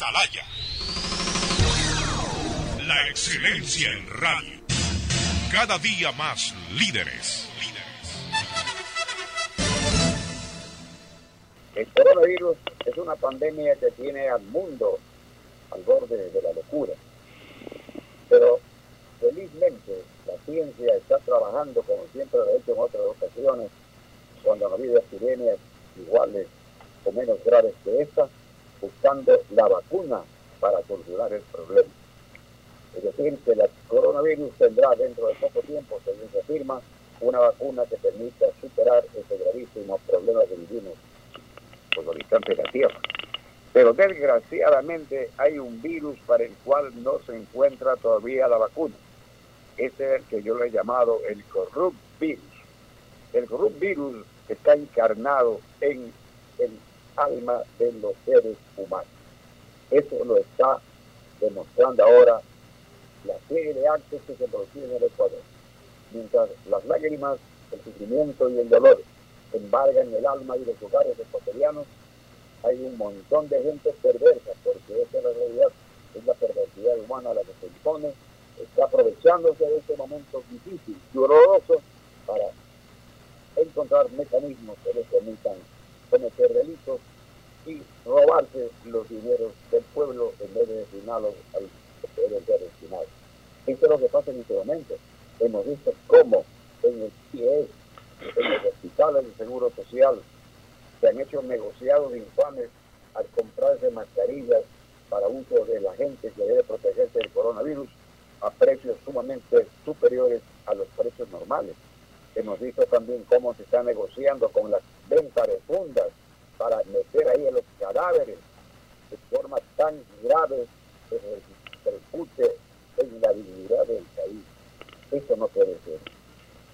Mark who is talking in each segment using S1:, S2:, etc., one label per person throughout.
S1: Atalaya. La excelencia en radio. Cada día más líderes.
S2: El coronavirus es una pandemia que tiene al mundo al borde de la locura. Pero felizmente la ciencia está trabajando, como siempre lo ha hecho en otras ocasiones, cuando ha habido epidemias iguales o menos graves que esta, buscando la vacuna para solucionar el problema. Es decir, que el coronavirus tendrá dentro de poco tiempo, según se afirma, una vacuna que permita superar ese gravísimo problema que vivimos por los habitantes de la Tierra. Pero desgraciadamente hay un virus para el cual no se encuentra todavía la vacuna. Ese es el que yo le he llamado el corrupt virus. El corrupt virus está encarnado en el alma de los seres humanos. Eso lo está demostrando ahora la serie de actos que se producen en el Ecuador. Mientras las lágrimas, el sufrimiento y el dolor embargan el alma y los hogares ecuatorianos, hay un montón de gente perversa, porque esa es la realidad, es la perversidad humana la que se impone, está aprovechándose de este momento difícil y doloroso para encontrar mecanismos que les permitan cometer delitos y robarse los dineros del pueblo en vez de destinarlos al que deben ser destinados. Esto es lo que pasa en este momento. Hemos visto cómo en el CIE, en los hospitales de seguro social, se han hecho negociados infames al comprarse mascarillas para uso de la gente que debe protegerse del coronavirus a precios sumamente superiores a los precios normales. Hemos visto también cómo se está negociando con las ventas de fundas para meter ahí a los cadáveres de forma tan grave que repercute en la dignidad del país. Eso no puede ser.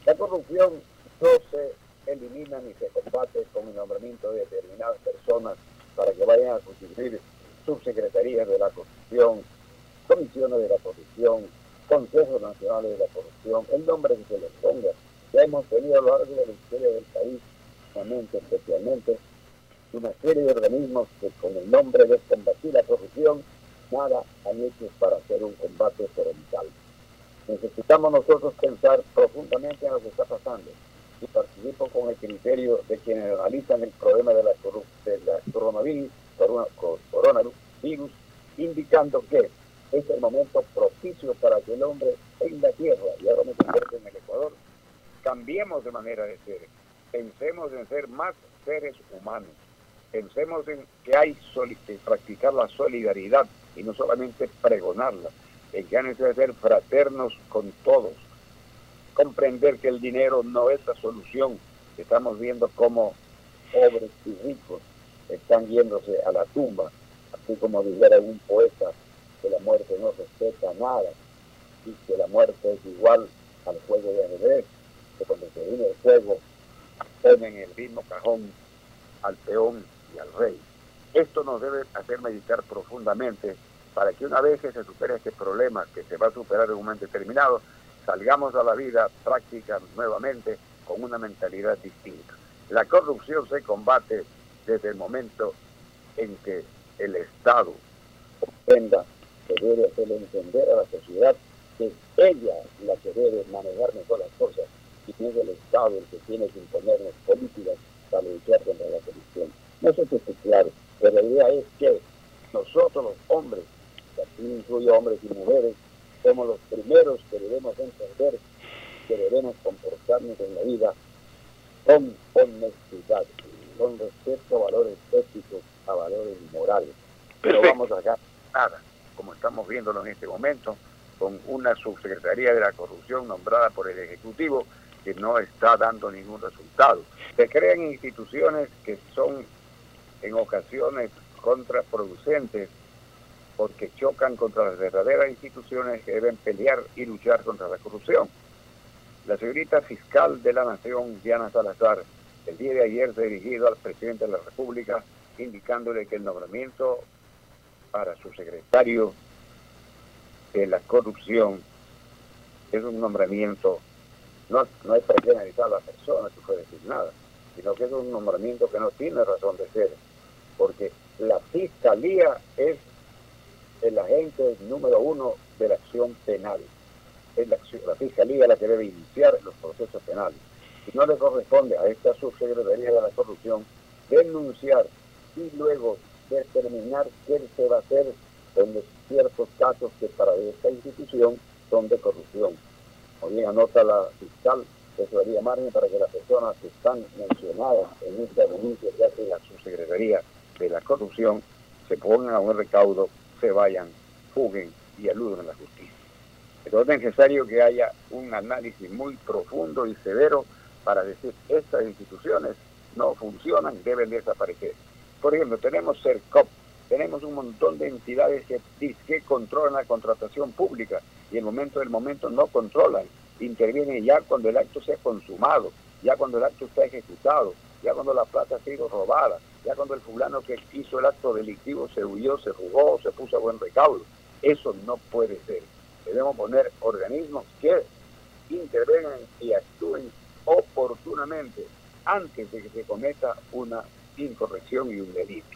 S2: La corrupción no se elimina ni se combate con el nombramiento de determinadas personas para que vayan a constituir subsecretarías de la corrupción, comisiones de la corrupción, consejos nacionales de la corrupción, el nombre que se les ponga. Ya hemos tenido a lo largo de la historia del país, especialmente, una serie de organismos que con el nombre de combatir la corrupción, nada han hecho para hacer un combate frontal. Necesitamos nosotros pensar profundamente en lo que está pasando y participo con el criterio de quienes analizan el problema de la, de la coronavirus, coronavirus, indicando que es el momento propicio para que el hombre en la tierra, y ahora me convierto en el Ecuador, cambiemos de manera de ser. Pensemos en ser más seres humanos. Pensemos en que hay que practicar la solidaridad y no solamente pregonarla. En que hay de ser fraternos con todos comprender que el dinero no es la solución. Estamos viendo cómo pobres y ricos están yéndose a la tumba, así como dijera un poeta que la muerte no respeta nada y que la muerte es igual al juego de ajedrez, que cuando se viene el juego ponen en el mismo cajón al peón y al rey. Esto nos debe hacer meditar profundamente para que una vez que se supere este problema, que se va a superar en un momento determinado, salgamos a la vida práctica nuevamente con una mentalidad distinta. La corrupción se combate desde el momento en que el Estado comprenda que debe hacerle entender a la sociedad que es ella la que debe manejar mejor las cosas y no es el Estado el que tiene que imponernos políticas para luchar contra la corrupción. No sé si es claro, pero la idea es que nosotros los hombres, que aquí incluyo hombres y mujeres, somos los primeros que debemos entender que debemos comportarnos en la vida con honestidad, con respeto a valores éticos, a valores morales. Pero vamos a nada, como estamos viéndolo en este momento, con una subsecretaría de la corrupción nombrada por el Ejecutivo que no está dando ningún resultado. Se crean instituciones que son en ocasiones contraproducentes porque chocan contra las verdaderas instituciones que deben pelear y luchar contra la corrupción. La señorita fiscal de la Nación, Diana Salazar, el día de ayer se dirigido al presidente de la República indicándole que el nombramiento para su secretario de la corrupción es un nombramiento, no, no es para analizar a la persona que puede decir nada, sino que es un nombramiento que no tiene razón de ser, porque la fiscalía es el agente número uno de la acción penal. Es la, la Fiscalía la que debe iniciar los procesos penales. Y no le corresponde a esta subsecretaría de la corrupción denunciar y luego determinar qué se va a hacer en los ciertos casos que para esta institución son de corrupción. Como bien anota la fiscal, eso daría margen para que las personas que están mencionadas en esta denuncia que hace la subsecretaría de la corrupción se pongan a un recaudo, se vayan, fuguen y aluden a la justicia. Entonces es necesario que haya un análisis muy profundo y severo para decir estas instituciones no funcionan, deben desaparecer. Por ejemplo, tenemos CERCOP, tenemos un montón de entidades que, que controlan la contratación pública y el momento del momento no controlan, intervienen ya cuando el acto se ha consumado, ya cuando el acto está ejecutado, ya cuando la plata ha sido robada, ya cuando el fulano que hizo el acto delictivo se huyó, se jugó, se puso a buen recaudo. Eso no puede ser. Debemos poner organismos que intervengan y actúen oportunamente antes de que se cometa una incorrección y un delito.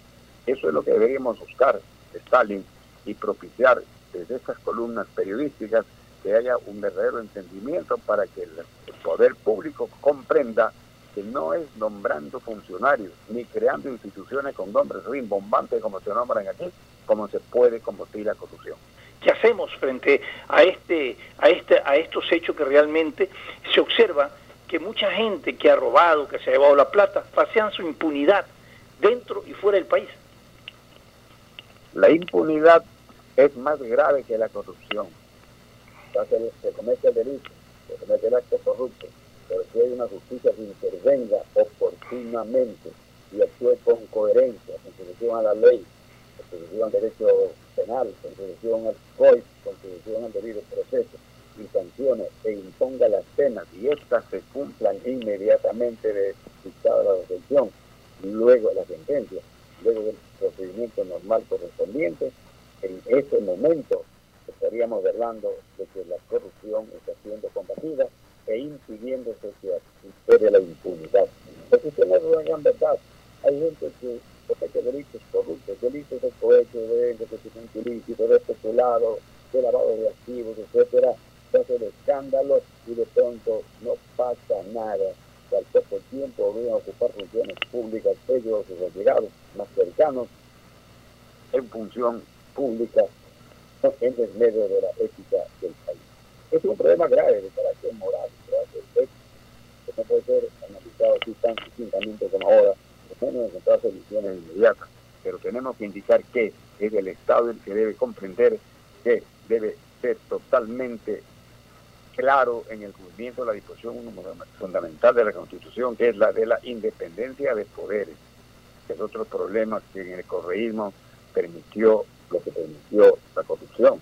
S2: Eso es lo que deberíamos buscar, Stalin, y propiciar desde estas columnas periodísticas que haya un verdadero entendimiento para que el, poder público comprenda que no es nombrando funcionarios ni creando instituciones con nombres rimbombantes como se nombran aquí, como se puede combatir la corrupción.
S3: ¿Qué hacemos frente a este, a este, a estos hechos que realmente se observa que mucha gente que ha robado, que se ha llevado la plata, pasean su impunidad dentro y fuera del país?
S2: La impunidad es más grave que la corrupción. Se, se comete el delito, se comete el acto corrupto, pero si hay una justicia que intervenga oportunamente y actúe con coherencia, con solución a la ley, con solución al derecho penal, con solución al COI, con solución al debido proceso, y sancione e imponga las penas y éstas se cumplan inmediatamente de dictada la detención, luego la sentencia, luego del procedimiento normal correspondiente, en ese momento estaríamos hablando de que la corrupción está siendo combatida e impidiéndose que supere la impunidad. Porque tenemos una gran verdad. Hay gente que comete delitos corruptos, delitos de cohecho, de enriquecimiento ilícito, de especulado, de lavado de activos, etcétera, se hace el escándalo y de pronto no pasa nada. Al poco tiempo a ocupar funciones públicas, ellos, sus allegados más cercanos, en función pública, en desmedio de la ética del país. Es un problema grave de carácter moral, de carácter ético, que no puede ser analizado así tan distintamente como ahora, menos encontrar soluciones inmediatas. Pero tenemos que indicar que es el Estado el que debe comprender que debe ser totalmente claro en el cumplimiento de la disposición fundamental de la Constitución, que es la de la independencia de poderes, que es otro problema que en el correísmo permitió lo que permitió la corrupción.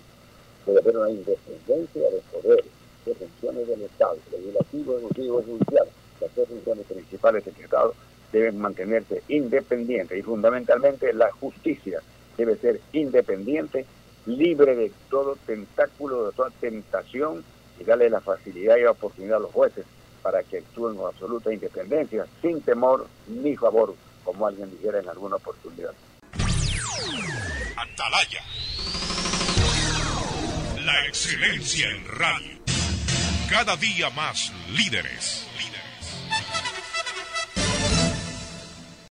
S2: Debe haber una independencia de poderes, de funciones del Estado, legislativo, ejecutivo y judicial. Las tres funciones principales del Estado deben mantenerse independientes y fundamentalmente la justicia debe ser independiente, libre de todo tentáculo, de toda tentación y darle la facilidad y la oportunidad a los jueces para que actúen con absoluta independencia, sin temor ni favor, como alguien dijera en alguna oportunidad.
S1: Atalaya. La excelencia en radio. Cada día más líderes.